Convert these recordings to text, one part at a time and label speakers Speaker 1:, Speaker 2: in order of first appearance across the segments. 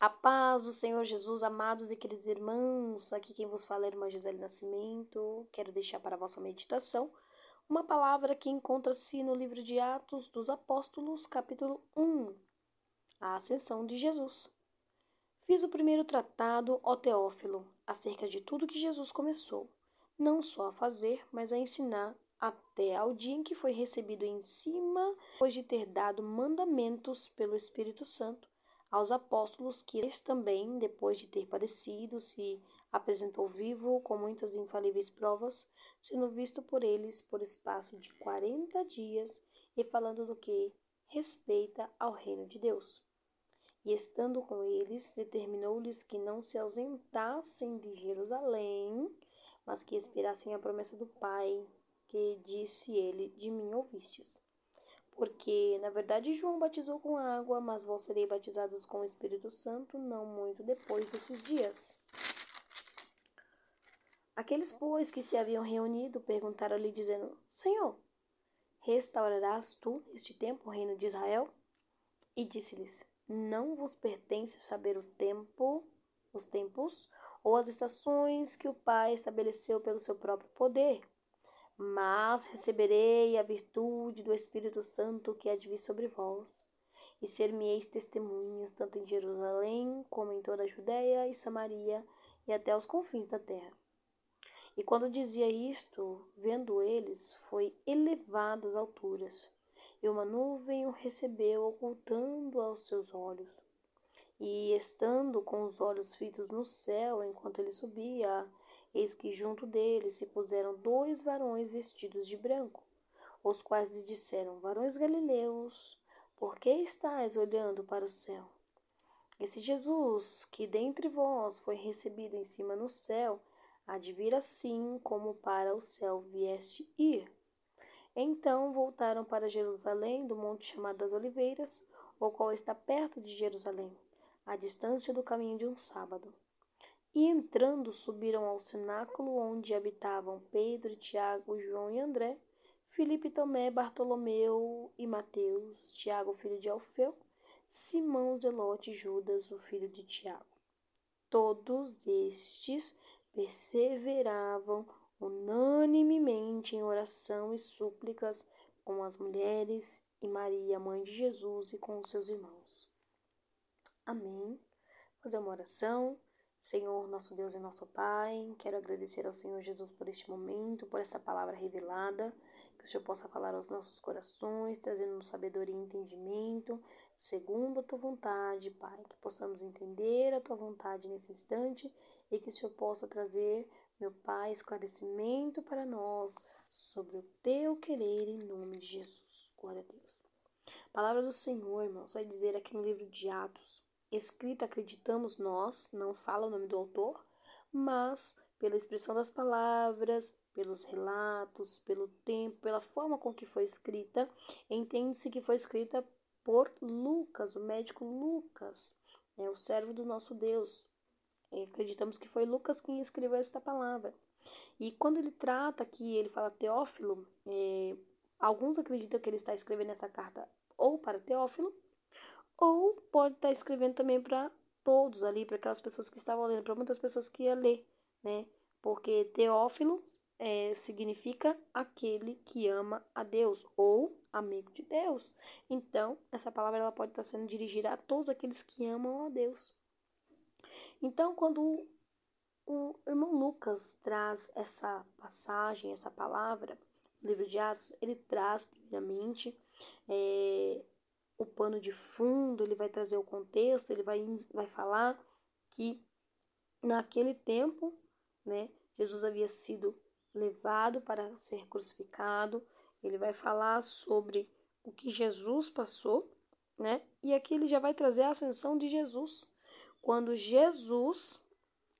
Speaker 1: A paz do Senhor Jesus, amados e queridos irmãos, aqui quem vos fala é a irmã Gisele Nascimento. Quero deixar para a vossa meditação uma palavra que encontra-se no livro de Atos dos Apóstolos, capítulo 1, a ascensão de Jesus. Fiz o primeiro tratado, ó Teófilo, acerca de tudo que Jesus começou, não só a fazer, mas a ensinar, até ao dia em que foi recebido em cima, depois de ter dado mandamentos pelo Espírito Santo aos apóstolos que eles também, depois de ter padecido, se apresentou vivo com muitas infalíveis provas, sendo visto por eles por espaço de quarenta dias e falando do que respeita ao reino de Deus. E estando com eles, determinou-lhes que não se ausentassem de Jerusalém, mas que esperassem a promessa do Pai, que disse ele: De mim ouvistes. Porque, na verdade, João batizou com água, mas vós sereis batizados com o Espírito Santo não muito depois desses dias. Aqueles, pois, que se haviam reunido, perguntaram-lhe, dizendo: Senhor, restaurarás tu neste tempo o reino de Israel? E disse-lhes: Não vos pertence saber o tempo, os tempos ou as estações que o Pai estabeleceu pelo seu próprio poder mas receberei a virtude do Espírito Santo que há de vir sobre vós, e ser-me-eis testemunhas, tanto em Jerusalém, como em toda a Judéia e Samaria, e até os confins da terra. E quando dizia isto, vendo eles, foi elevado às alturas, e uma nuvem o recebeu, ocultando aos seus olhos. E estando com os olhos fitos no céu, enquanto ele subia, Eis que junto dele se puseram dois varões vestidos de branco, os quais lhe disseram: Varões galileus, por que estáis olhando para o céu? Esse Jesus, que dentre vós foi recebido em cima no céu, há de vir assim como para o céu vieste ir. Então voltaram para Jerusalém, do monte chamado das Oliveiras, o qual está perto de Jerusalém, à distância do caminho de um sábado. E entrando, subiram ao cenáculo onde habitavam Pedro, Tiago, João e André, Filipe, Tomé, Bartolomeu e Mateus, Tiago, filho de Alfeu, Simão, Zelote e Judas, o filho de Tiago. Todos estes perseveravam unanimemente em oração e súplicas com as mulheres e Maria, mãe de Jesus, e com os seus irmãos. Amém. Fazer uma oração. Senhor, nosso Deus e nosso Pai, quero agradecer ao Senhor Jesus por este momento, por essa palavra revelada, que o Senhor possa falar aos nossos corações, trazendo-nos sabedoria e entendimento, segundo a tua vontade, Pai, que possamos entender a tua vontade nesse instante e que o Senhor possa trazer, meu Pai, esclarecimento para nós sobre o teu querer em nome de Jesus. Glória a Deus. A palavra do Senhor, irmãos, vai dizer aqui no livro de Atos, escrita, acreditamos nós, não fala o nome do autor, mas pela expressão das palavras, pelos relatos, pelo tempo, pela forma com que foi escrita, entende-se que foi escrita por Lucas, o médico Lucas, é o servo do nosso Deus. E acreditamos que foi Lucas quem escreveu esta palavra. E quando ele trata aqui, ele fala Teófilo, é, alguns acreditam que ele está escrevendo essa carta ou para Teófilo, ou pode estar escrevendo também para todos ali, para aquelas pessoas que estavam lendo, para muitas pessoas que iam ler, né? Porque Teófilo é, significa aquele que ama a Deus ou amigo de Deus. Então, essa palavra ela pode estar sendo dirigida a todos aqueles que amam a Deus. Então, quando o irmão Lucas traz essa passagem, essa palavra, no livro de Atos, ele traz, primeiramente, é, o pano de fundo, ele vai trazer o contexto, ele vai, vai falar que naquele tempo, né, Jesus havia sido levado para ser crucificado, ele vai falar sobre o que Jesus passou, né? E aqui ele já vai trazer a ascensão de Jesus. Quando Jesus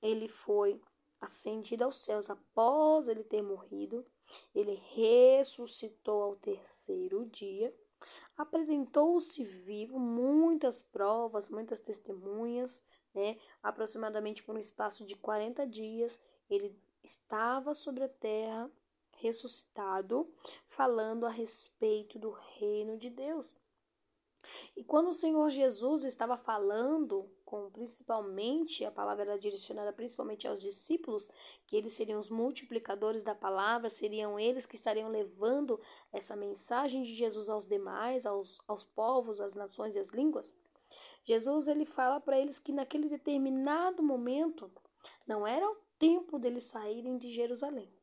Speaker 1: ele foi ascendido aos céus após ele ter morrido, ele ressuscitou ao terceiro dia apresentou-se vivo, muitas provas, muitas testemunhas, né? aproximadamente por um espaço de 40 dias, ele estava sobre a terra, ressuscitado, falando a respeito do reino de Deus. E quando o Senhor Jesus estava falando com principalmente, a palavra era direcionada principalmente aos discípulos, que eles seriam os multiplicadores da palavra, seriam eles que estariam levando essa mensagem de Jesus aos demais, aos, aos povos, às nações e às línguas. Jesus ele fala para eles que naquele determinado momento não era o tempo deles saírem de Jerusalém.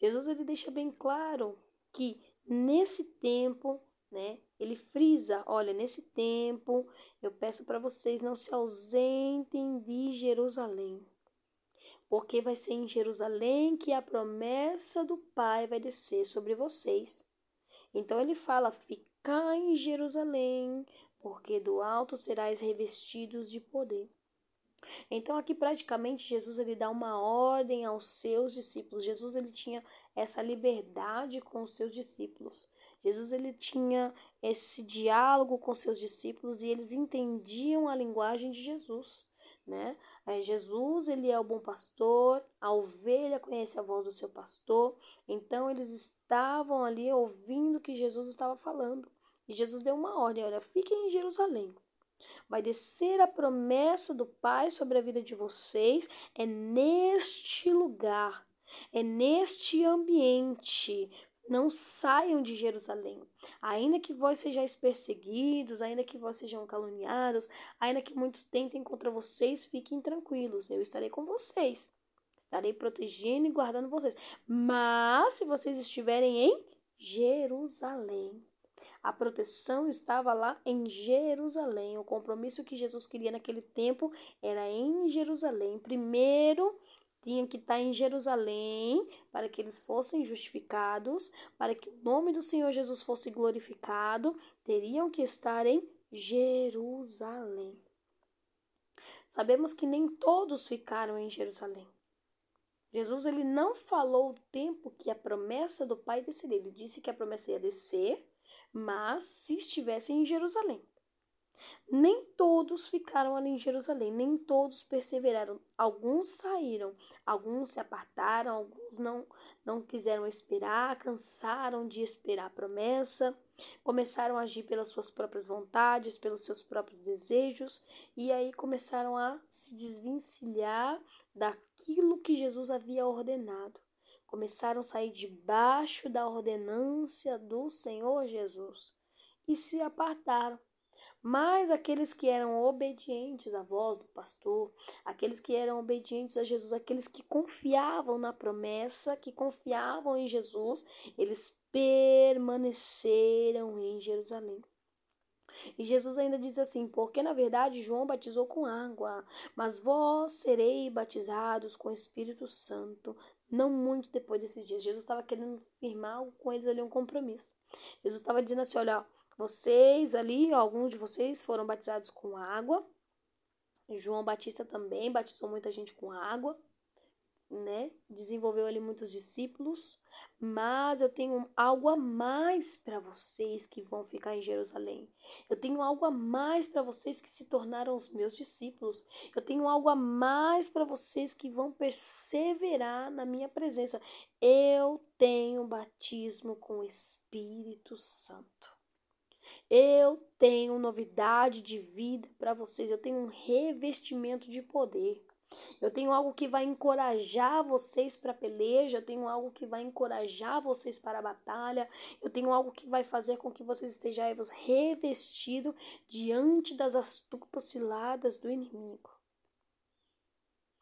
Speaker 1: Jesus ele deixa bem claro que nesse tempo né? Ele frisa, olha, nesse tempo eu peço para vocês não se ausentem de Jerusalém, porque vai ser em Jerusalém que a promessa do Pai vai descer sobre vocês. Então ele fala: Ficai em Jerusalém, porque do alto serás revestidos de poder. Então aqui praticamente Jesus ele dá uma ordem aos seus discípulos. Jesus ele tinha essa liberdade com os seus discípulos. Jesus ele tinha esse diálogo com seus discípulos e eles entendiam a linguagem de Jesus, né? Jesus ele é o bom pastor, a ovelha conhece a voz do seu pastor, então eles estavam ali ouvindo o que Jesus estava falando. E Jesus deu uma ordem, olha, fiquem em Jerusalém. Vai descer a promessa do Pai sobre a vida de vocês. É neste lugar, é neste ambiente. Não saiam de Jerusalém. Ainda que vós sejais perseguidos, ainda que vós sejam caluniados, ainda que muitos tentem contra vocês, fiquem tranquilos. Eu estarei com vocês. Estarei protegendo e guardando vocês. Mas se vocês estiverem em Jerusalém, a proteção estava lá em Jerusalém. O compromisso que Jesus queria naquele tempo era em Jerusalém. Primeiro, tinha que estar em Jerusalém para que eles fossem justificados, para que o nome do Senhor Jesus fosse glorificado, teriam que estar em Jerusalém. Sabemos que nem todos ficaram em Jerusalém. Jesus ele não falou o tempo que a promessa do Pai desceria. Ele disse que a promessa ia descer mas se estivessem em Jerusalém. Nem todos ficaram ali em Jerusalém, nem todos perseveraram. Alguns saíram, alguns se apartaram, alguns não, não quiseram esperar, cansaram de esperar a promessa, começaram a agir pelas suas próprias vontades, pelos seus próprios desejos, e aí começaram a se desvencilhar daquilo que Jesus havia ordenado começaram a sair debaixo da ordenância do Senhor Jesus e se apartaram. Mas aqueles que eram obedientes à voz do pastor, aqueles que eram obedientes a Jesus, aqueles que confiavam na promessa, que confiavam em Jesus, eles permaneceram em Jerusalém. E Jesus ainda diz assim: Porque na verdade João batizou com água, mas vós sereis batizados com o Espírito Santo não muito depois desses dias. Jesus estava querendo firmar com eles ali um compromisso. Jesus estava dizendo assim: olha, vocês ali, alguns de vocês foram batizados com água. João Batista também batizou muita gente com água né? Desenvolveu ali muitos discípulos, mas eu tenho algo a mais para vocês que vão ficar em Jerusalém. Eu tenho algo a mais para vocês que se tornaram os meus discípulos. Eu tenho algo a mais para vocês que vão perseverar na minha presença. Eu tenho batismo com o Espírito Santo. Eu tenho novidade de vida para vocês. Eu tenho um revestimento de poder. Eu tenho algo que vai encorajar vocês para a peleja, eu tenho algo que vai encorajar vocês para a batalha, eu tenho algo que vai fazer com que vocês estejam revestidos diante das astutas ciladas do inimigo.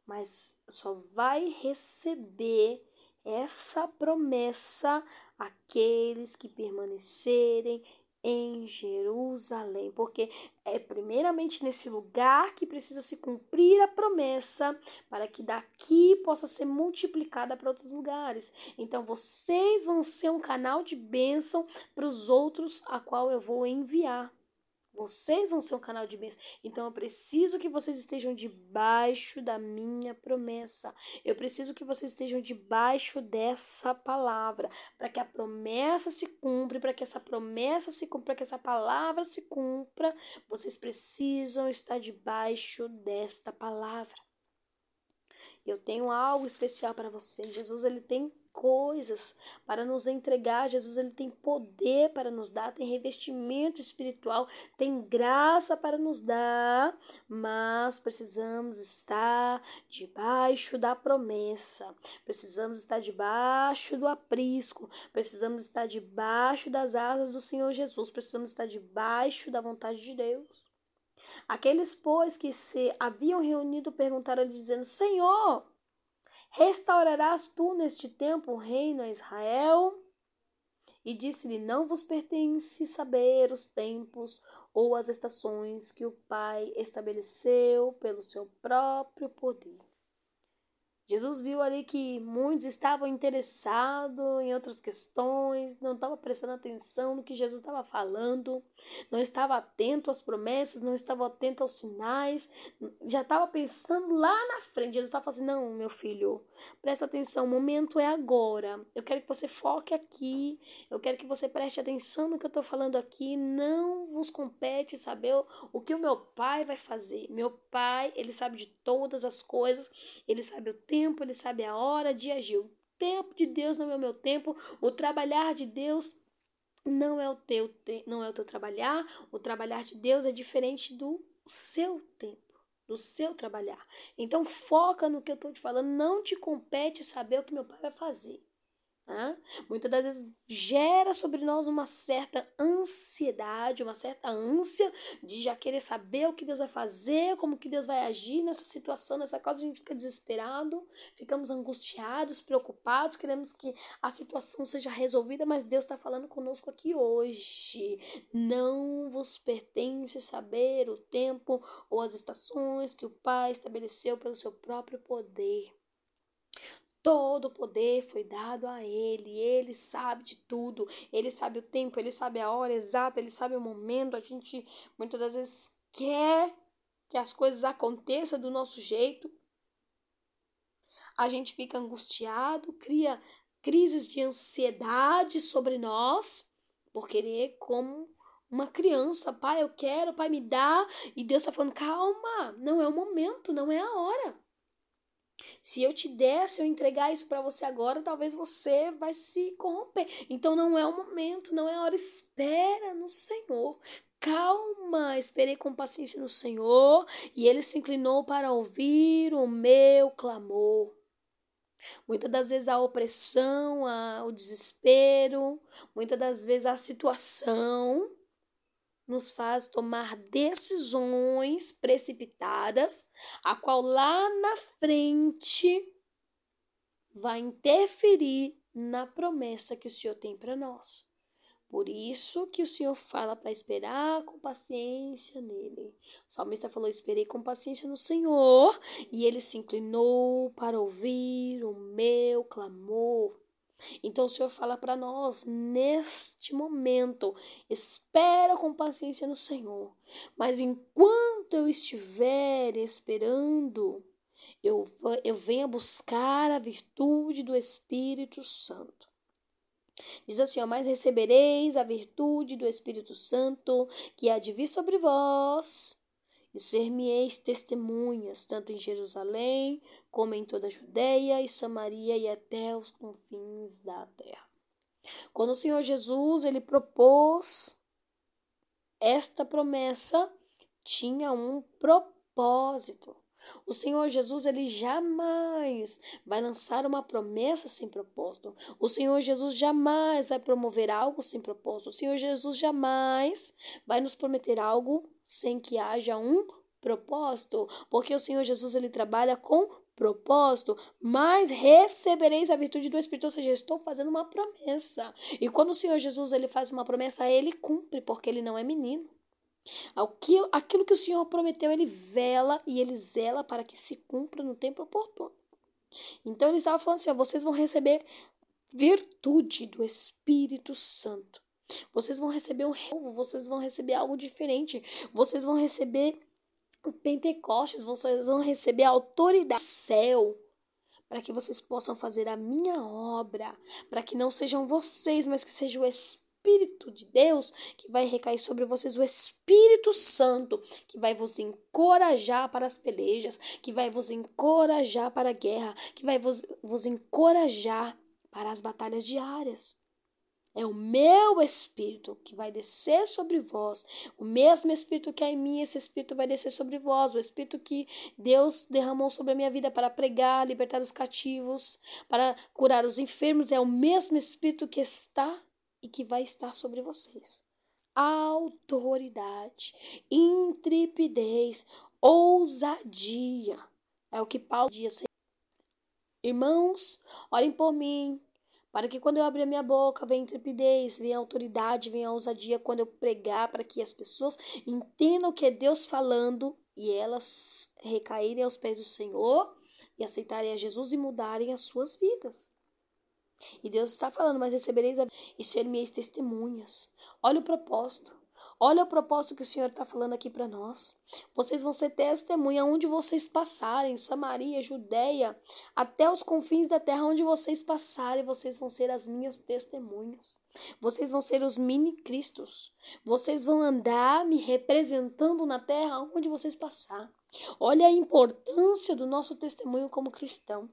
Speaker 1: Mas só vai receber essa promessa aqueles que permanecerem em Jerusalém, porque é primeiramente nesse lugar que precisa se cumprir a promessa para que daqui possa ser multiplicada para outros lugares. Então vocês vão ser um canal de bênção para os outros a qual eu vou enviar. Vocês vão ser um canal de bênção. Então eu preciso que vocês estejam debaixo da minha promessa. Eu preciso que vocês estejam debaixo dessa palavra, para que a promessa se cumpra, para que essa promessa se cumpra, para que essa palavra se cumpra. Vocês precisam estar debaixo desta palavra. Eu tenho algo especial para vocês. Jesus ele tem coisas para nos entregar. Jesus ele tem poder para nos dar, tem revestimento espiritual, tem graça para nos dar, mas precisamos estar debaixo da promessa. Precisamos estar debaixo do aprisco, precisamos estar debaixo das asas do Senhor Jesus, precisamos estar debaixo da vontade de Deus. Aqueles, pois, que se haviam reunido perguntaram-lhe, dizendo: Senhor, restaurarás tu neste tempo o reino a Israel? E disse-lhe: Não vos pertence saber os tempos ou as estações que o Pai estabeleceu pelo seu próprio poder. Jesus viu ali que muitos estavam interessados em outras questões, não estavam prestando atenção no que Jesus estava falando, não estava atento às promessas, não estava atento aos sinais, já estava pensando lá na frente. Jesus estava falando assim: Não, meu filho, presta atenção, o momento é agora. Eu quero que você foque aqui, eu quero que você preste atenção no que eu estou falando aqui. Não vos compete saber o que o meu pai vai fazer. Meu pai, ele sabe de todas as coisas, ele sabe o tempo tempo, ele sabe a hora de agir. O tempo de Deus não é o meu tempo, o trabalhar de Deus não é o teu, não é o teu trabalhar, o trabalhar de Deus é diferente do seu tempo do seu trabalhar. Então foca no que eu estou te falando, não te compete saber o que meu pai vai fazer. Né? Muitas das vezes gera sobre nós uma certa ansiedade, uma certa ânsia de já querer saber o que Deus vai fazer, como que Deus vai agir nessa situação, nessa causa, a gente fica desesperado, ficamos angustiados, preocupados, queremos que a situação seja resolvida, mas Deus está falando conosco aqui hoje. Não vos pertence saber o tempo ou as estações que o Pai estabeleceu pelo seu próprio poder. Todo o poder foi dado a Ele, Ele sabe de tudo, Ele sabe o tempo, Ele sabe a hora exata, Ele sabe o momento. A gente muitas das vezes quer que as coisas aconteçam do nosso jeito. A gente fica angustiado, cria crises de ansiedade sobre nós, por querer como uma criança, pai, eu quero, pai, me dá, e Deus está falando, calma, não é o momento, não é a hora. Se eu te der, se eu entregar isso para você agora, talvez você vai se corromper. Então não é o momento, não é a hora. Espera no Senhor. Calma, esperei com paciência no Senhor, e ele se inclinou para ouvir o meu clamor. Muitas das vezes a opressão, a, o desespero, muitas das vezes a situação nos faz tomar decisões precipitadas, a qual lá na frente vai interferir na promessa que o Senhor tem para nós. Por isso que o Senhor fala para esperar com paciência nele. O salmista falou: Esperei com paciência no Senhor, e ele se inclinou para ouvir o meu clamor. Então o Senhor fala para nós neste momento: espera com paciência no Senhor. Mas enquanto eu estiver esperando, eu, eu venha buscar a virtude do Espírito Santo. Diz assim: ó, Mas recebereis a virtude do Espírito Santo, que há de vir sobre vós, e ser-me-eis testemunhas, tanto em Jerusalém, como em toda a Judéia e Samaria e até os confins da terra. Quando o Senhor Jesus ele propôs esta promessa, tinha um propósito. O Senhor Jesus ele jamais vai lançar uma promessa sem propósito. O Senhor Jesus jamais vai promover algo sem propósito. O Senhor Jesus jamais vai nos prometer algo sem que haja um propósito, porque o Senhor Jesus ele trabalha com propósito, mas recebereis a virtude do Espírito, ou seja, estou fazendo uma promessa. E quando o Senhor Jesus ele faz uma promessa, ele cumpre, porque ele não é menino. Aquilo que o Senhor prometeu, ele vela e ele zela para que se cumpra no tempo oportuno. Então ele estava falando assim: ó, vocês vão receber virtude do Espírito Santo. Vocês vão receber um renovo, vocês vão receber algo diferente, vocês vão receber o Pentecostes, vocês vão receber a autoridade do céu para que vocês possam fazer a minha obra, para que não sejam vocês, mas que seja o Espírito de Deus que vai recair sobre vocês, o Espírito Santo que vai vos encorajar para as pelejas, que vai vos encorajar para a guerra, que vai vos, vos encorajar para as batalhas diárias. É o meu espírito que vai descer sobre vós. O mesmo espírito que é em mim, esse espírito vai descer sobre vós. O espírito que Deus derramou sobre a minha vida para pregar, libertar os cativos, para curar os enfermos, é o mesmo espírito que está e que vai estar sobre vocês. Autoridade, intrepidez, ousadia. É o que Paulo diz. Irmãos, orem por mim, para que quando eu abrir a minha boca venha intrepidez, venha autoridade, venha ousadia quando eu pregar, para que as pessoas entendam que é Deus falando e elas recaírem aos pés do Senhor e aceitarem a Jesus e mudarem as suas vidas. E Deus está falando, mas recebereis a... e ser-me testemunhas. Olha o propósito. Olha o propósito que o Senhor está falando aqui para nós. Vocês vão ser testemunha onde vocês passarem, Samaria, Judéia, até os confins da terra onde vocês passarem, vocês vão ser as minhas testemunhas. Vocês vão ser os mini cristos. Vocês vão andar me representando na terra onde vocês passar. Olha a importância do nosso testemunho como cristão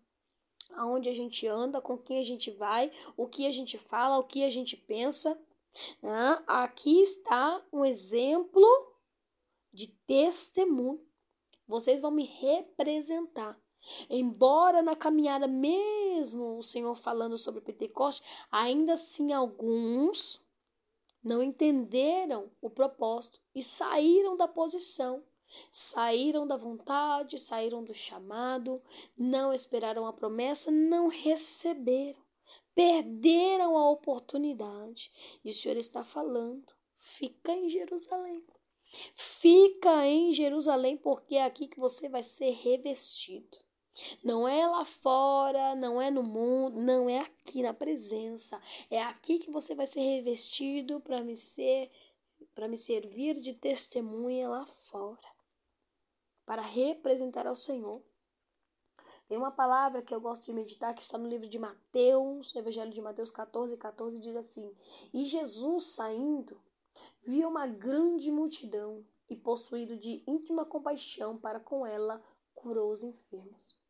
Speaker 1: aonde a gente anda, com quem a gente vai, o que a gente fala, o que a gente pensa. Né? Aqui está um exemplo de testemunho. Vocês vão me representar. Embora na caminhada mesmo o Senhor falando sobre Pentecoste, ainda assim alguns não entenderam o propósito e saíram da posição Saíram da vontade, saíram do chamado, não esperaram a promessa, não receberam, perderam a oportunidade. E o Senhor está falando: fica em Jerusalém. Fica em Jerusalém, porque é aqui que você vai ser revestido. Não é lá fora, não é no mundo, não é aqui na presença. É aqui que você vai ser revestido para me ser para me servir de testemunha lá fora para representar ao Senhor. Tem uma palavra que eu gosto de meditar que está no livro de Mateus, Evangelho de Mateus 14, 14, diz assim: E Jesus saindo, viu uma grande multidão e, possuído de íntima compaixão para com ela, curou os enfermos.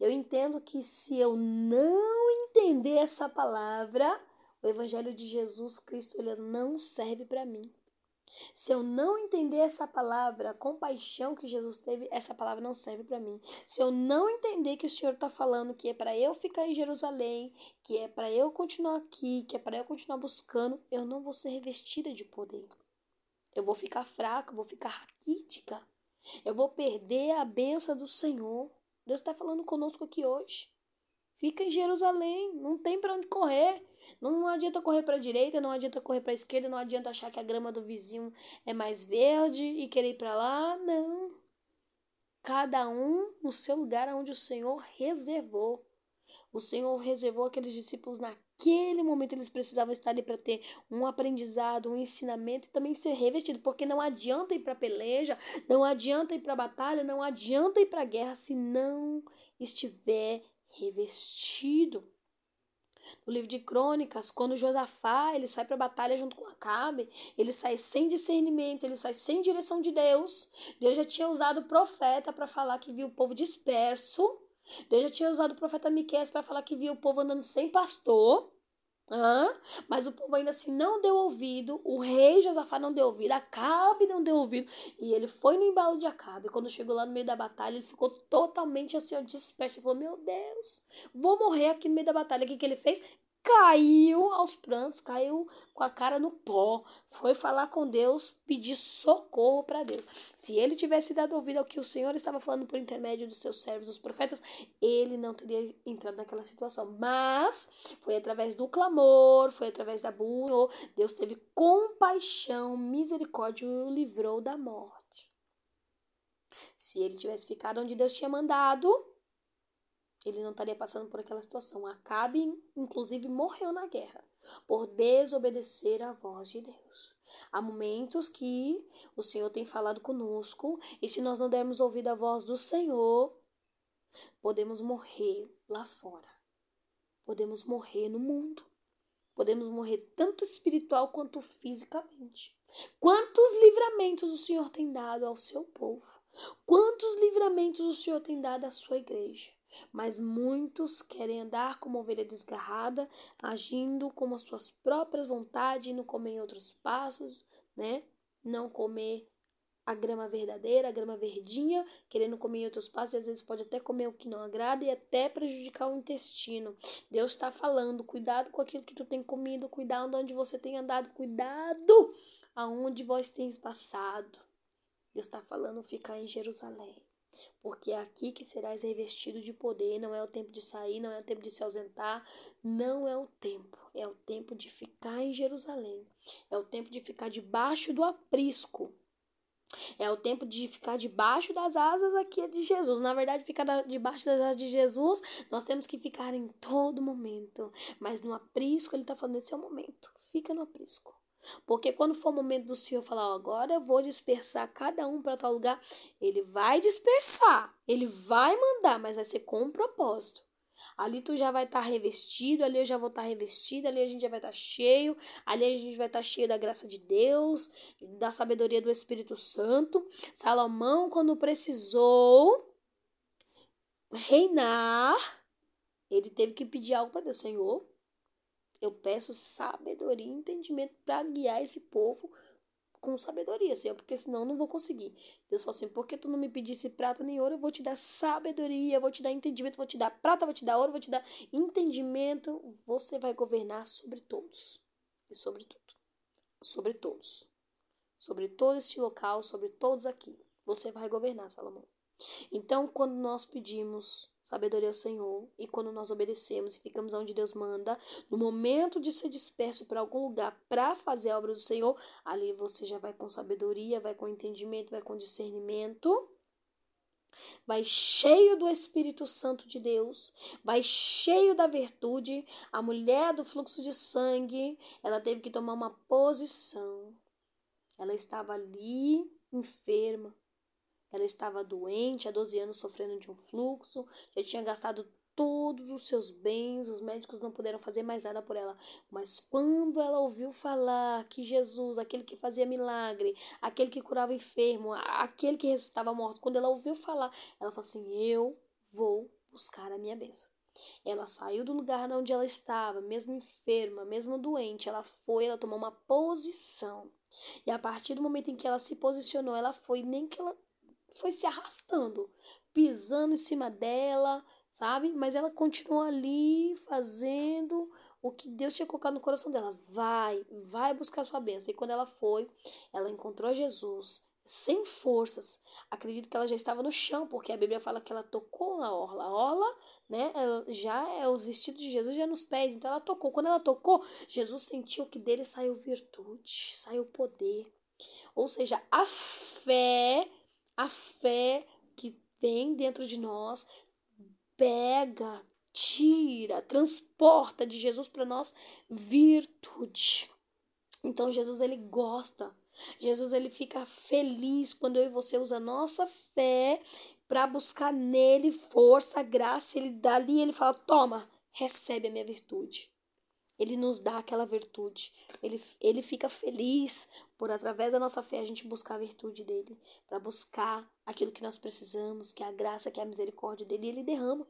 Speaker 1: Eu entendo que se eu não entender essa palavra, o Evangelho de Jesus Cristo ele não serve para mim. Se eu não entender essa palavra, compaixão que Jesus teve, essa palavra não serve para mim. Se eu não entender que o Senhor está falando que é para eu ficar em Jerusalém, que é para eu continuar aqui, que é para eu continuar buscando, eu não vou ser revestida de poder. Eu vou ficar fraca, vou ficar raquítica. Eu vou perder a benção do Senhor. Deus está falando conosco aqui hoje. Fica em Jerusalém, não tem para onde correr. Não adianta correr para a direita, não adianta correr para a esquerda, não adianta achar que a grama do vizinho é mais verde e querer ir para lá. Não. Cada um no seu lugar onde o Senhor reservou. O Senhor reservou aqueles discípulos naquele momento, eles precisavam estar ali para ter um aprendizado, um ensinamento e também ser revestido, porque não adianta ir para peleja, não adianta ir para batalha, não adianta ir para guerra se não estiver revestido. No livro de Crônicas, quando Josafá ele sai para a batalha junto com Acabe, ele sai sem discernimento, ele sai sem direção de Deus. Deus já tinha usado o profeta para falar que viu o povo disperso. Deus já tinha usado o profeta Miqueias para falar que viu o povo andando sem pastor. Hã? Mas o povo ainda assim não deu ouvido, o rei Josafá não deu ouvido, Acabe não deu ouvido, e ele foi no embalo de Acabe. Quando chegou lá no meio da batalha, ele ficou totalmente assim, ó, disperso. Ele falou: Meu Deus, vou morrer aqui no meio da batalha. O que, que ele fez? Caiu aos prantos, caiu com a cara no pó, foi falar com Deus, pedir socorro para Deus. Se ele tivesse dado ouvido ao que o Senhor estava falando por intermédio dos seus servos, os profetas, ele não teria entrado naquela situação. Mas foi através do clamor, foi através da busca, Deus teve compaixão, misericórdia e o livrou da morte. Se ele tivesse ficado onde Deus tinha mandado, ele não estaria passando por aquela situação. Acabe, inclusive, morreu na guerra por desobedecer à voz de Deus. Há momentos que o Senhor tem falado conosco e se nós não dermos ouvido à voz do Senhor, podemos morrer lá fora. Podemos morrer no mundo. Podemos morrer tanto espiritual quanto fisicamente. Quantos livramentos o Senhor tem dado ao seu povo? Quantos livramentos o Senhor tem dado à sua igreja. Mas muitos querem andar como ovelha desgarrada, agindo como as suas próprias vontades, não comer outros passos, né? Não comer a grama verdadeira, a grama verdinha, querendo comer outros passos, e às vezes pode até comer o que não agrada e até prejudicar o intestino. Deus está falando, cuidado com aquilo que tu tem comido, cuidado onde você tem andado, cuidado aonde vós tens passado. Deus está falando ficar em Jerusalém. Porque é aqui que serás revestido de poder. Não é o tempo de sair, não é o tempo de se ausentar. Não é o tempo. É o tempo de ficar em Jerusalém. É o tempo de ficar debaixo do aprisco. É o tempo de ficar debaixo das asas aqui de Jesus. Na verdade, ficar debaixo das asas de Jesus, nós temos que ficar em todo momento. Mas no aprisco, ele está falando, esse é o momento. Fica no aprisco. Porque quando for o momento do Senhor falar, agora eu vou dispersar cada um para tal lugar, ele vai dispersar, ele vai mandar, mas vai ser com um propósito. Ali tu já vai estar tá revestido, ali eu já vou estar tá revestido, ali a gente já vai estar tá cheio, ali a gente vai estar tá cheio da graça de Deus, da sabedoria do Espírito Santo. Salomão, quando precisou reinar, ele teve que pedir algo para Deus, Senhor. Eu peço sabedoria e entendimento para guiar esse povo com sabedoria, Senhor, porque senão eu não vou conseguir. Deus falou assim: porque tu não me pedisse prata nem ouro, eu vou te dar sabedoria, eu vou te dar entendimento, vou te dar prata, vou te dar ouro, vou te dar entendimento. Você vai governar sobre todos e sobre tudo. Sobre todos. Sobre todo este local, sobre todos aqui. Você vai governar, Salomão. Então, quando nós pedimos sabedoria ao Senhor e quando nós obedecemos e ficamos onde Deus manda, no momento de ser disperso para algum lugar para fazer a obra do Senhor, ali você já vai com sabedoria, vai com entendimento, vai com discernimento. Vai cheio do Espírito Santo de Deus, vai cheio da virtude. A mulher do fluxo de sangue, ela teve que tomar uma posição. Ela estava ali enferma, ela estava doente, há 12 anos sofrendo de um fluxo, já tinha gastado todos os seus bens, os médicos não puderam fazer mais nada por ela. Mas quando ela ouviu falar que Jesus, aquele que fazia milagre, aquele que curava enfermo, aquele que ressuscitava morto, quando ela ouviu falar, ela falou assim: Eu vou buscar a minha bênção. Ela saiu do lugar onde ela estava, mesmo enferma, mesmo doente, ela foi, ela tomou uma posição. E a partir do momento em que ela se posicionou, ela foi, nem que ela foi se arrastando, pisando em cima dela, sabe? Mas ela continuou ali fazendo o que Deus tinha colocado no coração dela. Vai, vai buscar sua bênção. E quando ela foi, ela encontrou Jesus sem forças. Acredito que ela já estava no chão, porque a Bíblia fala que ela tocou na orla. A orla, né, já é os vestidos de Jesus já nos pés. Então ela tocou. Quando ela tocou, Jesus sentiu que dele saiu virtude, saiu poder. Ou seja, a fé a fé que tem dentro de nós pega, tira, transporta de Jesus para nós virtude. Então Jesus ele gosta. Jesus ele fica feliz quando eu e você usa a nossa fé para buscar nele força, graça, ele dali ele fala: "Toma, recebe a minha virtude". Ele nos dá aquela virtude. Ele, ele fica feliz por, através da nossa fé, a gente buscar a virtude dele. Para buscar aquilo que nós precisamos, que é a graça, que é a misericórdia dele. E ele derrama.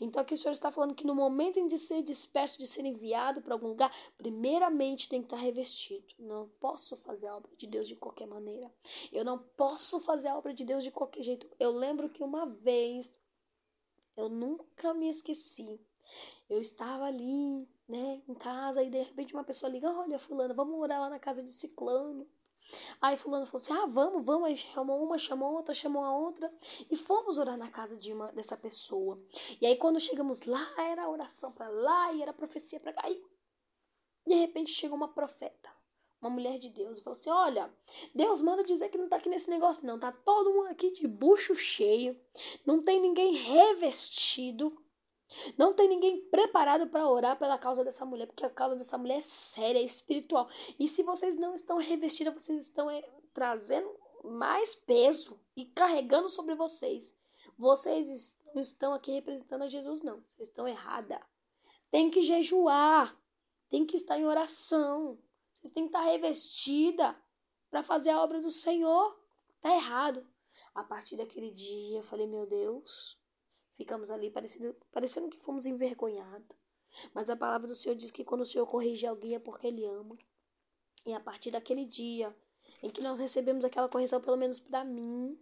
Speaker 1: Então aqui o Senhor está falando que no momento de ser disperso, de ser enviado para algum lugar, primeiramente tem que estar revestido. Não posso fazer a obra de Deus de qualquer maneira. Eu não posso fazer a obra de Deus de qualquer jeito. Eu lembro que uma vez, eu nunca me esqueci. Eu estava ali né, em casa, e de repente uma pessoa liga, olha, fulano, vamos morar lá na casa de ciclano. Aí fulano falou assim, ah, vamos, vamos. Aí chamou uma, chamou outra, chamou a outra. E fomos orar na casa de uma, dessa pessoa. E aí quando chegamos lá, era oração para lá e era profecia para cá. E de repente chegou uma profeta, uma mulher de Deus, e falou assim, olha, Deus manda dizer que não tá aqui nesse negócio não. Tá todo mundo aqui de bucho cheio. Não tem ninguém revestido não tem ninguém preparado para orar pela causa dessa mulher, porque a causa dessa mulher é séria, é espiritual. E se vocês não estão revestidas, vocês estão é, trazendo mais peso e carregando sobre vocês. Vocês não estão aqui representando a Jesus, não. Vocês estão errada. Tem que jejuar. Tem que estar em oração. Vocês têm que estar revestida para fazer a obra do Senhor. Tá errado. A partir daquele dia, eu falei, meu Deus, ficamos ali parecendo, parecendo que fomos envergonhados. Mas a palavra do Senhor diz que quando o Senhor corrige alguém é porque Ele ama. E a partir daquele dia em que nós recebemos aquela correção, pelo menos para mim,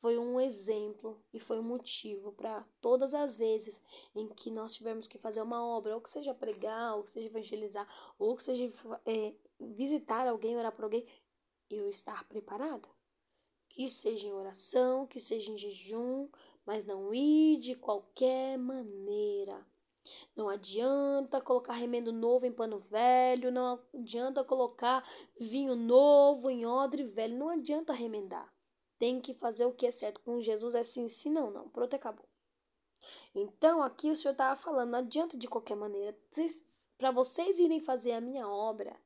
Speaker 1: foi um exemplo e foi um motivo para todas as vezes em que nós tivermos que fazer uma obra, ou que seja pregar, ou que seja evangelizar, ou que seja é, visitar alguém, orar por alguém, eu estar preparada. Que seja em oração, que seja em jejum, mas não ir de qualquer maneira. Não adianta colocar remendo novo em pano velho, não adianta colocar vinho novo em odre velho, não adianta remendar. Tem que fazer o que é certo. Com Jesus é sim, sim, não, não. Pronto, acabou. Então, aqui o Senhor estava falando, não adianta de qualquer maneira. Para vocês irem fazer a minha obra,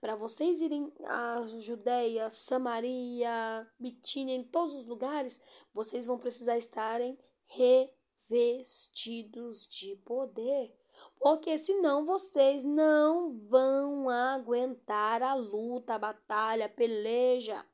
Speaker 1: para vocês irem a Judéia, Samaria, Bitínia, em todos os lugares, vocês vão precisar estarem revestidos de poder. Porque senão vocês não vão aguentar a luta, a batalha, a peleja.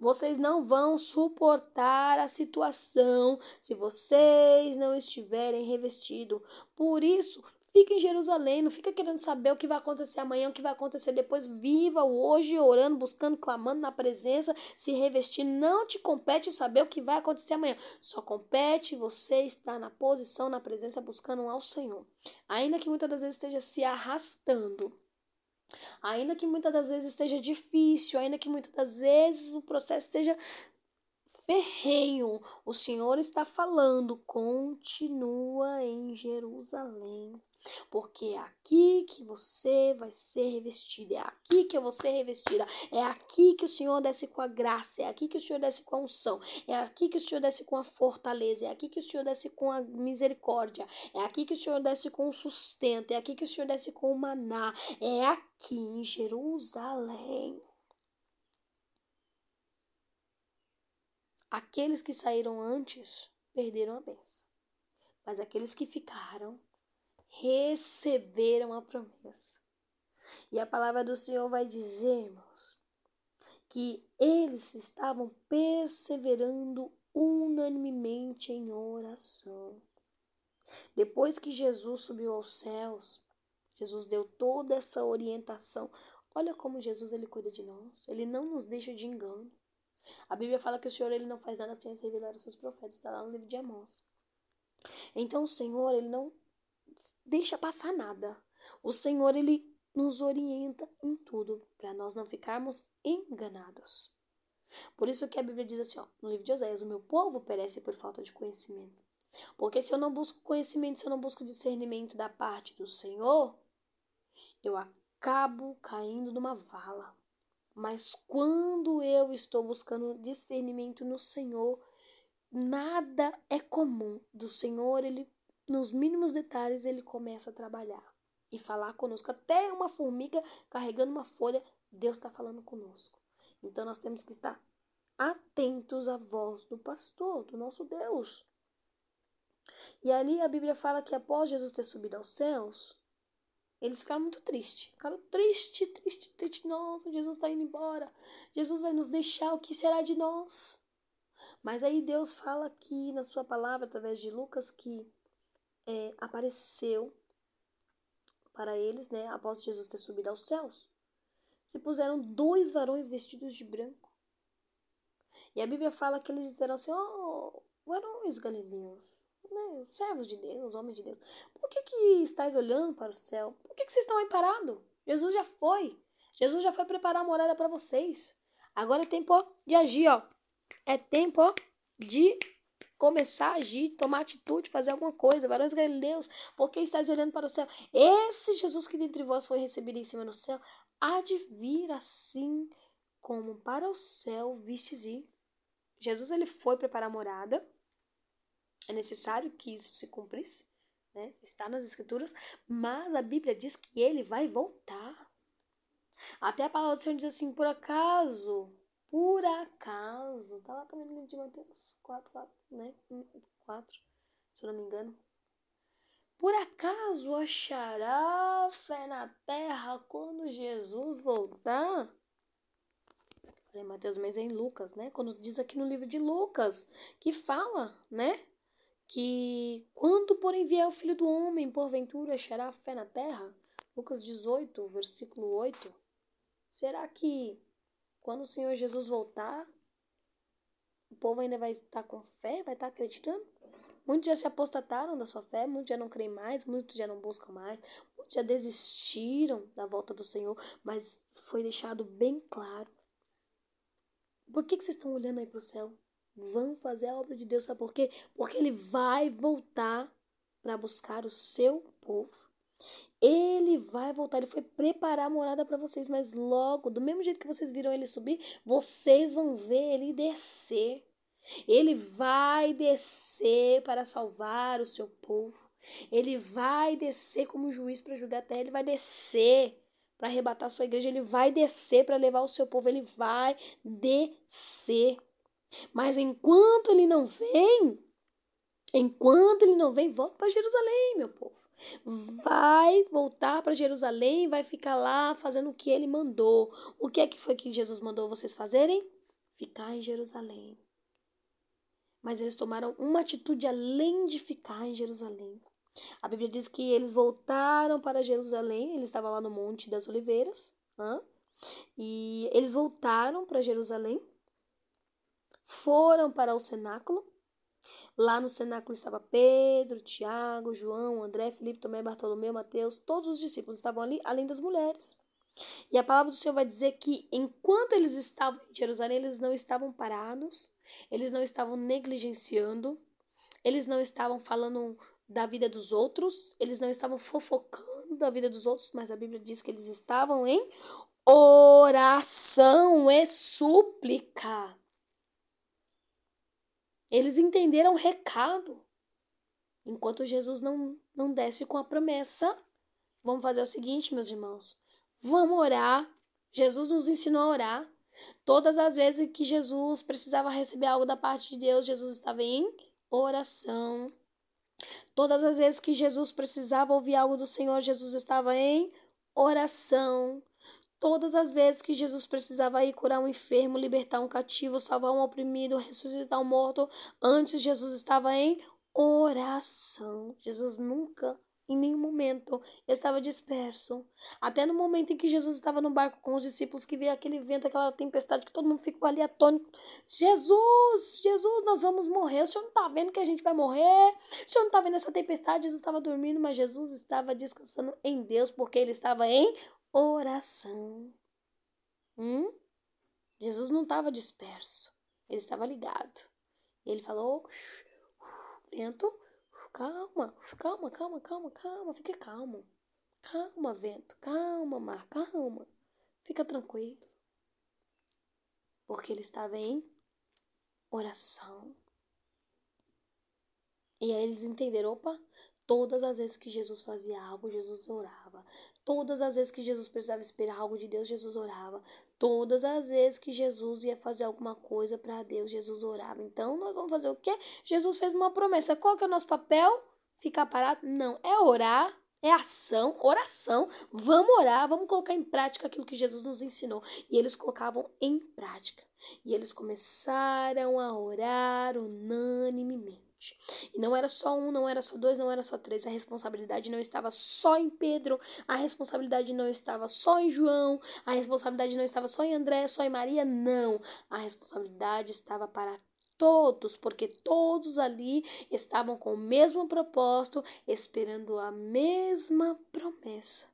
Speaker 1: Vocês não vão suportar a situação se vocês não estiverem revestidos. Por isso, Fica em Jerusalém, não fica querendo saber o que vai acontecer amanhã, o que vai acontecer depois. Viva hoje, orando, buscando, clamando na presença, se revestir. Não te compete saber o que vai acontecer amanhã. Só compete você estar na posição, na presença, buscando ao Senhor. Ainda que muitas das vezes esteja se arrastando. Ainda que muitas das vezes esteja difícil, ainda que muitas das vezes o processo esteja ferrenho, o Senhor está falando, continua em Jerusalém. Porque é aqui que você vai ser revestida, é aqui que eu vou ser revestida, é aqui que o Senhor desce com a graça, é aqui que o Senhor desce com a unção, é aqui que o Senhor desce com a fortaleza, é aqui que o Senhor desce com a misericórdia, é aqui que o Senhor desce com o sustento, é aqui que o Senhor desce com o maná, é aqui em Jerusalém. Aqueles que saíram antes perderam a bênção, mas aqueles que ficaram receberam a promessa. E a palavra do Senhor vai dizer, irmãos, que eles estavam perseverando unanimemente em oração. Depois que Jesus subiu aos céus, Jesus deu toda essa orientação. Olha como Jesus ele cuida de nós. Ele não nos deixa de engano. A Bíblia fala que o Senhor ele não faz nada sem revelar os seus profetas. Está lá no livro de Amós. Então o Senhor ele não deixa passar nada. O Senhor, ele nos orienta em tudo para nós não ficarmos enganados. Por isso que a Bíblia diz assim, ó, no livro de Oséias, o meu povo perece por falta de conhecimento. Porque se eu não busco conhecimento, se eu não busco discernimento da parte do Senhor, eu acabo caindo numa vala. Mas quando eu estou buscando discernimento no Senhor, nada é comum. Do Senhor, ele nos mínimos detalhes ele começa a trabalhar e falar conosco. Até uma formiga carregando uma folha, Deus está falando conosco. Então nós temos que estar atentos à voz do pastor, do nosso Deus. E ali a Bíblia fala que após Jesus ter subido aos céus, eles ficaram muito tristes. Ficaram triste, triste, triste. Nossa, Jesus está indo embora. Jesus vai nos deixar. O que será de nós? Mas aí Deus fala aqui na sua palavra, através de Lucas, que é, apareceu para eles, né, após Jesus ter subido aos céus. Se puseram dois varões vestidos de branco. E a Bíblia fala que eles disseram assim: Oh, varões galileus, né, servos de Deus, homens de Deus, por que, que estáis olhando para o céu? Por que, que vocês estão aí parados? Jesus já foi. Jesus já foi preparar a morada para vocês. Agora é tempo de agir, ó. É tempo de começar a agir, tomar atitude, fazer alguma coisa. Varões galileus, porque estáis olhando para o céu? Esse Jesus que dentre vós foi recebido em cima no céu, há de vir assim como para o céu vistes ir. Jesus ele foi preparar a morada. É necessário que isso se cumprisse, né? Está nas escrituras, mas a Bíblia diz que ele vai voltar. Até a palavra do Senhor diz assim: por acaso por acaso, tá lá também no livro de Mateus 4, 4, né? 4, se eu não me engano. Por acaso achará fé na terra quando Jesus voltar? Falei Mateus, mas é em Lucas, né? Quando diz aqui no livro de Lucas, que fala, né? Que quando, porém, vier o filho do homem, porventura achará fé na terra? Lucas 18, versículo 8. Será que quando o Senhor Jesus voltar, o povo ainda vai estar com fé, vai estar acreditando? Muitos já se apostataram da sua fé, muitos já não creem mais, muitos já não buscam mais, muitos já desistiram da volta do Senhor, mas foi deixado bem claro. Por que, que vocês estão olhando aí para o céu? Vão fazer a obra de Deus, sabe por quê? Porque ele vai voltar para buscar o seu povo. Ele vai voltar, ele foi preparar a morada para vocês, mas logo, do mesmo jeito que vocês viram ele subir, vocês vão ver ele descer. Ele vai descer para salvar o seu povo. Ele vai descer como juiz para julgar a terra. Ele vai descer para arrebatar a sua igreja. Ele vai descer para levar o seu povo. Ele vai descer. Mas enquanto ele não vem, enquanto ele não vem, volta para Jerusalém, meu povo. Vai voltar para Jerusalém, vai ficar lá fazendo o que ele mandou. O que é que foi que Jesus mandou vocês fazerem? Ficar em Jerusalém. Mas eles tomaram uma atitude além de ficar em Jerusalém. A Bíblia diz que eles voltaram para Jerusalém, ele estava lá no Monte das Oliveiras, hein? e eles voltaram para Jerusalém, foram para o cenáculo. Lá no cenáculo estava Pedro, Tiago, João, André, Felipe, Tomé, Bartolomeu, Mateus, todos os discípulos estavam ali, além das mulheres. E a palavra do Senhor vai dizer que enquanto eles estavam em Jerusalém, eles não estavam parados, eles não estavam negligenciando, eles não estavam falando da vida dos outros, eles não estavam fofocando da vida dos outros, mas a Bíblia diz que eles estavam em oração e súplica. Eles entenderam o recado. Enquanto Jesus não, não desce com a promessa, vamos fazer o seguinte, meus irmãos. Vamos orar. Jesus nos ensinou a orar. Todas as vezes que Jesus precisava receber algo da parte de Deus, Jesus estava em oração. Todas as vezes que Jesus precisava ouvir algo do Senhor, Jesus estava em oração. Todas as vezes que Jesus precisava ir curar um enfermo, libertar um cativo, salvar um oprimido, ressuscitar um morto, antes Jesus estava em oração. Jesus nunca em nenhum momento estava disperso. Até no momento em que Jesus estava no barco com os discípulos, que veio aquele vento, aquela tempestade, que todo mundo ficou ali atônito. Jesus, Jesus, nós vamos morrer. O senhor não está vendo que a gente vai morrer? O senhor não está vendo essa tempestade? Jesus estava dormindo, mas Jesus estava descansando em Deus, porque ele estava em oração. Hum? Jesus não estava disperso, ele estava ligado. Ele falou: vento Calma, calma, calma, calma, calma, fique calmo. Calma, vento, calma, mar, calma. Fica tranquilo. Porque ele estava em oração. E aí eles entenderam, opa, todas as vezes que Jesus fazia algo, Jesus orava. Todas as vezes que Jesus precisava esperar algo de Deus, Jesus orava. Todas as vezes que Jesus ia fazer alguma coisa para Deus, Jesus orava. Então, nós vamos fazer o quê? Jesus fez uma promessa. Qual que é o nosso papel? Ficar parado? Não, é orar, é ação, oração. Vamos orar, vamos colocar em prática aquilo que Jesus nos ensinou. E eles colocavam em prática. E eles começaram a orar unanimemente. E não era só um, não era só dois, não era só três. A responsabilidade não estava só em Pedro, a responsabilidade não estava só em João, a responsabilidade não estava só em André, só em Maria. Não. A responsabilidade estava para todos, porque todos ali estavam com o mesmo propósito, esperando a mesma promessa.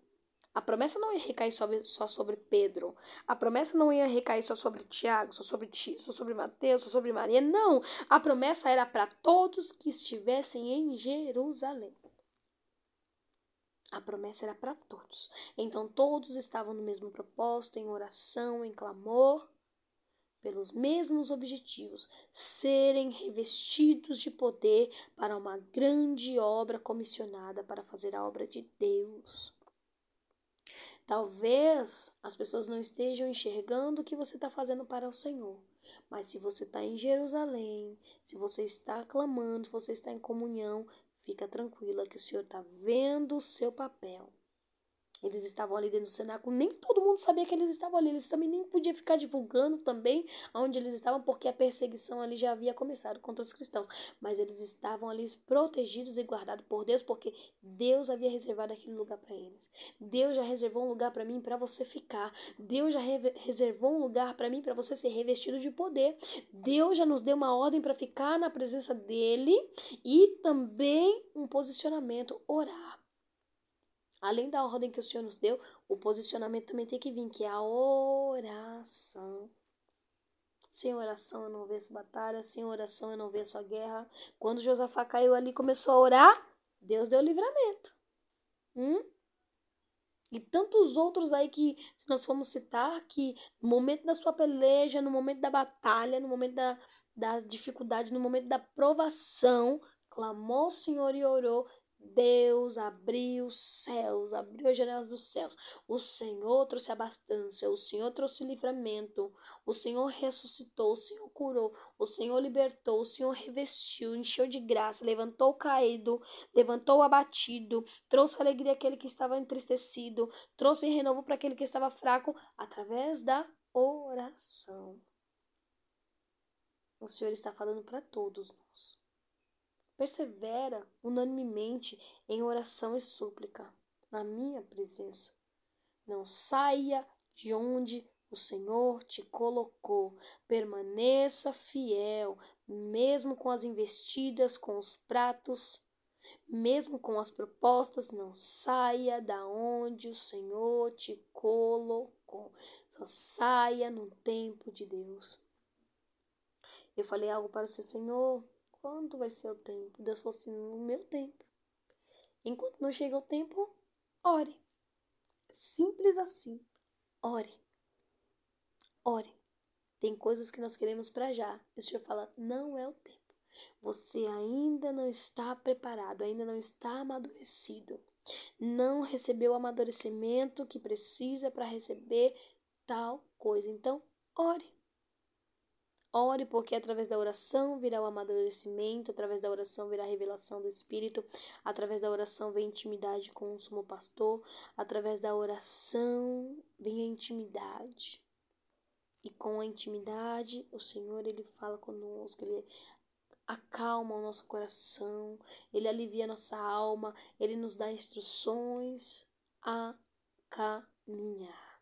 Speaker 1: A promessa não ia recair só sobre Pedro. A promessa não ia recair só sobre Tiago, só sobre Ti, só sobre Mateus, só sobre Maria. Não. A promessa era para todos que estivessem em Jerusalém. A promessa era para todos. Então todos estavam no mesmo propósito, em oração, em clamor, pelos mesmos objetivos, serem revestidos de poder para uma grande obra comissionada para fazer a obra de Deus. Talvez as pessoas não estejam enxergando o que você está fazendo para o Senhor. Mas se você está em Jerusalém, se você está clamando, se você está em comunhão, fica tranquila que o Senhor está vendo o seu papel. Eles estavam ali dentro do cenáculo, nem todo mundo sabia que eles estavam ali. Eles também nem podiam ficar divulgando também onde eles estavam, porque a perseguição ali já havia começado contra os cristãos. Mas eles estavam ali protegidos e guardados por Deus, porque Deus havia reservado aquele lugar para eles. Deus já reservou um lugar para mim para você ficar. Deus já reservou um lugar para mim para você ser revestido de poder. Deus já nos deu uma ordem para ficar na presença dele e também um posicionamento, orar. Além da ordem que o Senhor nos deu, o posicionamento também tem que vir, que é a oração. Sem oração eu não vejo batalha, sem oração eu não vejo a guerra. Quando Josafá caiu ali e começou a orar, Deus deu livramento. Hum? E tantos outros aí que, se nós formos citar, que no momento da sua peleja, no momento da batalha, no momento da, da dificuldade, no momento da provação, clamou o Senhor e orou, Deus abriu os céus, abriu as janelas dos céus. O Senhor trouxe abastança, o Senhor trouxe livramento, o Senhor ressuscitou, o Senhor curou, o Senhor libertou, o Senhor revestiu, encheu de graça, levantou o caído, levantou o abatido, trouxe alegria àquele que estava entristecido, trouxe renovo para aquele que estava fraco, através da oração. O Senhor está falando para todos nós. Persevera unanimemente em oração e súplica na minha presença. Não saia de onde o Senhor te colocou. Permaneça fiel, mesmo com as investidas, com os pratos, mesmo com as propostas, não saia da onde o Senhor te colocou. Só saia no tempo de Deus. Eu falei algo para o seu Senhor, quando vai ser o tempo? Deus falou assim: no meu tempo. Enquanto não chega o tempo, ore. Simples assim. Ore. Ore. Tem coisas que nós queremos para já. E o Senhor fala: não é o tempo. Você ainda não está preparado, ainda não está amadurecido. Não recebeu o amadurecimento que precisa para receber tal coisa. Então, ore. Ore, porque através da oração virá o amadurecimento, através da oração virá a revelação do Espírito, através da oração vem intimidade com o sumo pastor, através da oração vem a intimidade. E com a intimidade, o Senhor ele fala conosco, ele acalma o nosso coração, ele alivia nossa alma, ele nos dá instruções a caminhar.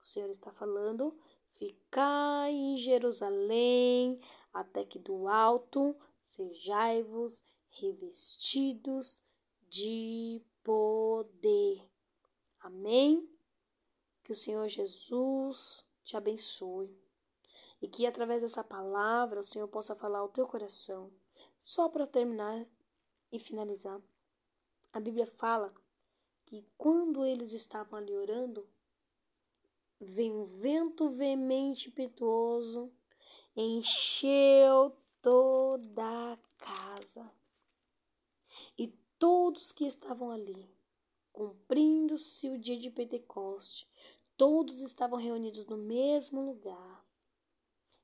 Speaker 1: O Senhor está falando Ficai em Jerusalém, até que do alto sejai-vos revestidos de poder. Amém? Que o Senhor Jesus te abençoe e que através dessa palavra o Senhor possa falar ao teu coração. Só para terminar e finalizar, a Bíblia fala que quando eles estavam ali orando, Vem um vento veemente impetuoso, encheu toda a casa. E todos que estavam ali, cumprindo-se o dia de Pentecoste, todos estavam reunidos no mesmo lugar.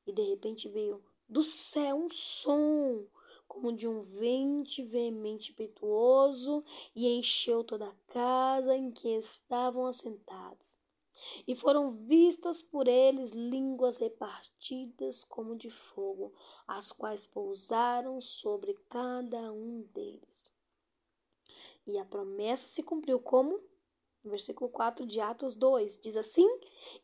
Speaker 1: E de repente veio do céu um som, como de um vento veemente impetuoso, e encheu toda a casa em que estavam assentados e foram vistas por eles línguas repartidas como de fogo, as quais pousaram sobre cada um deles. E a promessa se cumpriu como? Versículo 4 de Atos 2, diz assim: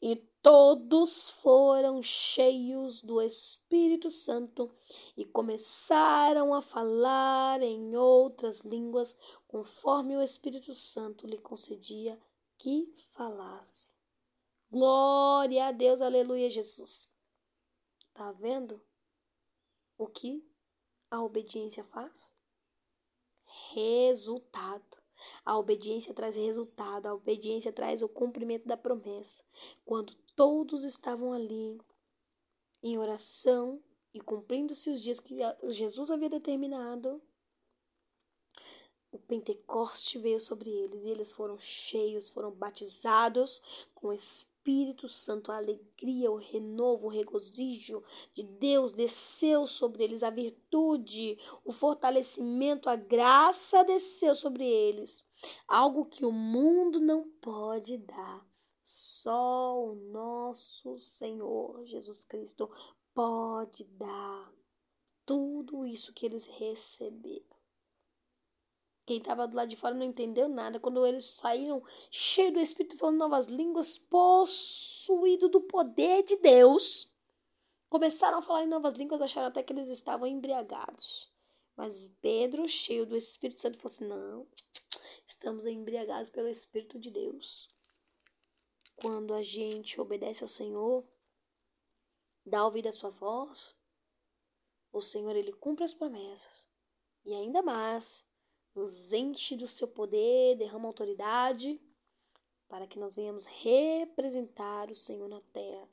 Speaker 1: E todos foram cheios do Espírito Santo e começaram a falar em outras línguas, conforme o Espírito Santo lhe concedia que falasse. Glória a Deus, aleluia, Jesus. Tá vendo o que a obediência faz? Resultado. A obediência traz resultado, a obediência traz o cumprimento da promessa. Quando todos estavam ali em oração e cumprindo-se os dias que Jesus havia determinado, o Pentecoste veio sobre eles e eles foram cheios, foram batizados com Espírito Espírito Santo, a alegria, o renovo, o regozijo de Deus desceu sobre eles, a virtude, o fortalecimento, a graça desceu sobre eles. Algo que o mundo não pode dar. Só o nosso Senhor Jesus Cristo pode dar tudo isso que eles receberam. Quem estava do lado de fora não entendeu nada. Quando eles saíram cheios do Espírito, falando novas línguas, possuído do poder de Deus, começaram a falar em novas línguas, acharam até que eles estavam embriagados. Mas Pedro, cheio do Espírito Santo, falou assim: Não, estamos embriagados pelo Espírito de Deus. Quando a gente obedece ao Senhor, dá ouvido à sua voz, o Senhor ele cumpre as promessas. E ainda mais, nos enche do seu poder, derrama autoridade, para que nós venhamos representar o Senhor na terra.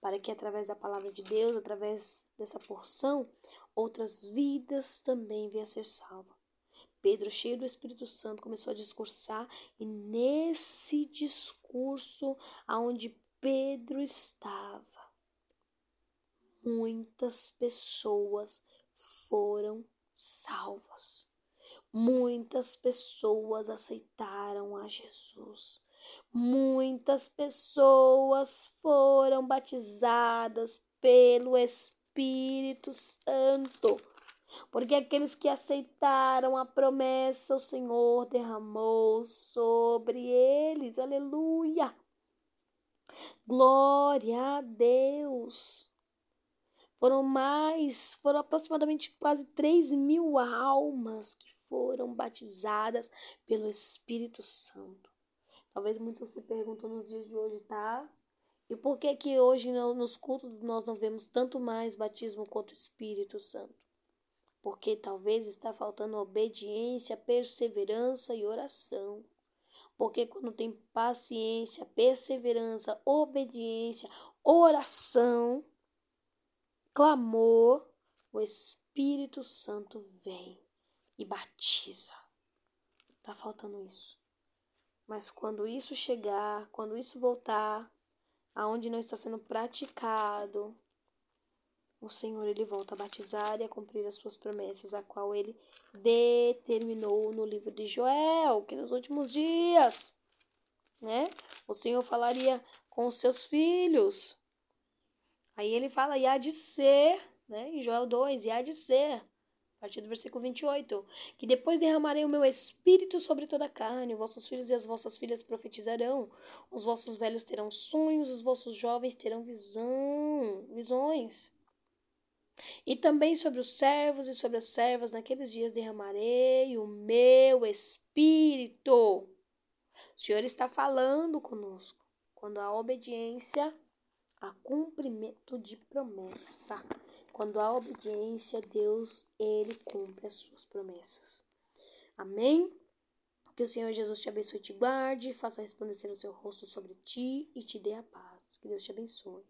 Speaker 1: Para que através da palavra de Deus, através dessa porção, outras vidas também venham a ser salvas. Pedro, cheio do Espírito Santo, começou a discursar, e nesse discurso, aonde Pedro estava, muitas pessoas foram salvas. Muitas pessoas aceitaram a Jesus. Muitas pessoas foram batizadas pelo Espírito Santo. Porque aqueles que aceitaram a promessa, o Senhor derramou sobre eles. Aleluia! Glória a Deus! Foram mais, foram aproximadamente quase 3 mil almas que foram batizadas pelo Espírito Santo. Talvez muitos se perguntam nos dias de hoje, tá? E por que que hoje nos cultos nós não vemos tanto mais batismo quanto Espírito Santo? Porque talvez está faltando obediência, perseverança e oração. Porque quando tem paciência, perseverança, obediência, oração, clamor, o Espírito Santo vem e batiza. Tá faltando isso. Mas quando isso chegar, quando isso voltar, aonde não está sendo praticado, o Senhor ele volta a batizar e a cumprir as suas promessas, a qual ele determinou no livro de Joel, que nos últimos dias, né, o Senhor falaria com os seus filhos. Aí ele fala, e há de ser, né, em Joel 2, e há de ser, partir do versículo 28, que depois derramarei o meu espírito sobre toda a carne, vossos filhos e as vossas filhas profetizarão, os vossos velhos terão sonhos, os vossos jovens terão visão, visões. E também sobre os servos e sobre as servas naqueles dias derramarei o meu espírito. O Senhor está falando conosco. Quando a obediência, a cumprimento de promessa. Quando há obediência, Deus, ele cumpre as suas promessas. Amém? Que o Senhor Jesus te abençoe e te guarde, faça resplandecer o seu rosto sobre ti e te dê a paz. Que Deus te abençoe.